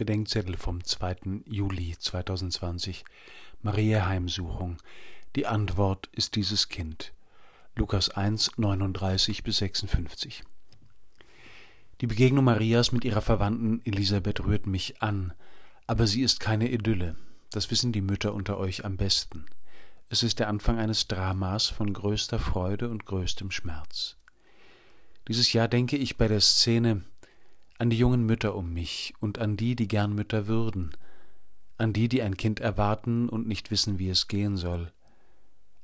Bedenkzettel vom 2. Juli 2020 Maria Heimsuchung Die Antwort ist dieses Kind. Lukas 1, 39 bis 56 Die Begegnung Marias mit ihrer Verwandten Elisabeth rührt mich an, aber sie ist keine Idylle. Das wissen die Mütter unter euch am besten. Es ist der Anfang eines Dramas von größter Freude und größtem Schmerz. Dieses Jahr denke ich bei der Szene an die jungen Mütter um mich und an die, die gern Mütter würden, an die, die ein Kind erwarten und nicht wissen, wie es gehen soll,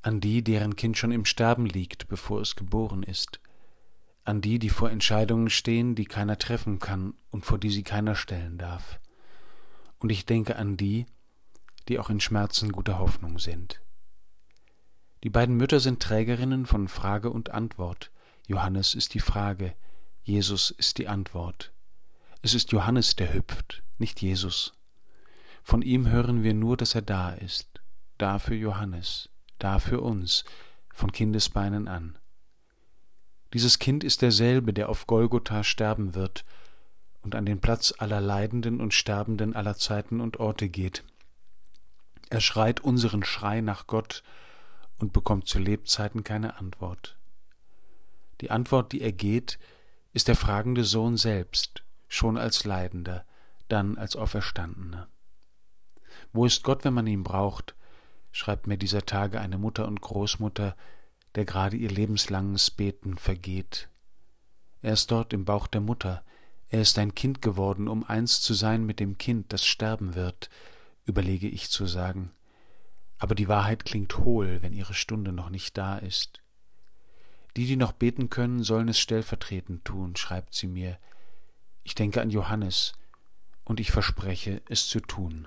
an die, deren Kind schon im Sterben liegt, bevor es geboren ist, an die, die vor Entscheidungen stehen, die keiner treffen kann und vor die sie keiner stellen darf. Und ich denke an die, die auch in Schmerzen guter Hoffnung sind. Die beiden Mütter sind Trägerinnen von Frage und Antwort. Johannes ist die Frage, Jesus ist die Antwort. Es ist Johannes, der hüpft, nicht Jesus. Von ihm hören wir nur, dass er da ist, da für Johannes, da für uns, von Kindesbeinen an. Dieses Kind ist derselbe, der auf Golgotha sterben wird und an den Platz aller Leidenden und Sterbenden aller Zeiten und Orte geht. Er schreit unseren Schrei nach Gott und bekommt zu Lebzeiten keine Antwort. Die Antwort, die er geht, ist der fragende Sohn selbst, schon als Leidender, dann als Auferstandener. Wo ist Gott, wenn man ihn braucht? schreibt mir dieser Tage eine Mutter und Großmutter, der gerade ihr lebenslanges Beten vergeht. Er ist dort im Bauch der Mutter, er ist ein Kind geworden, um eins zu sein mit dem Kind, das sterben wird, überlege ich zu sagen. Aber die Wahrheit klingt hohl, wenn ihre Stunde noch nicht da ist. Die, die noch beten können, sollen es stellvertretend tun, schreibt sie mir, ich denke an Johannes, und ich verspreche, es zu tun.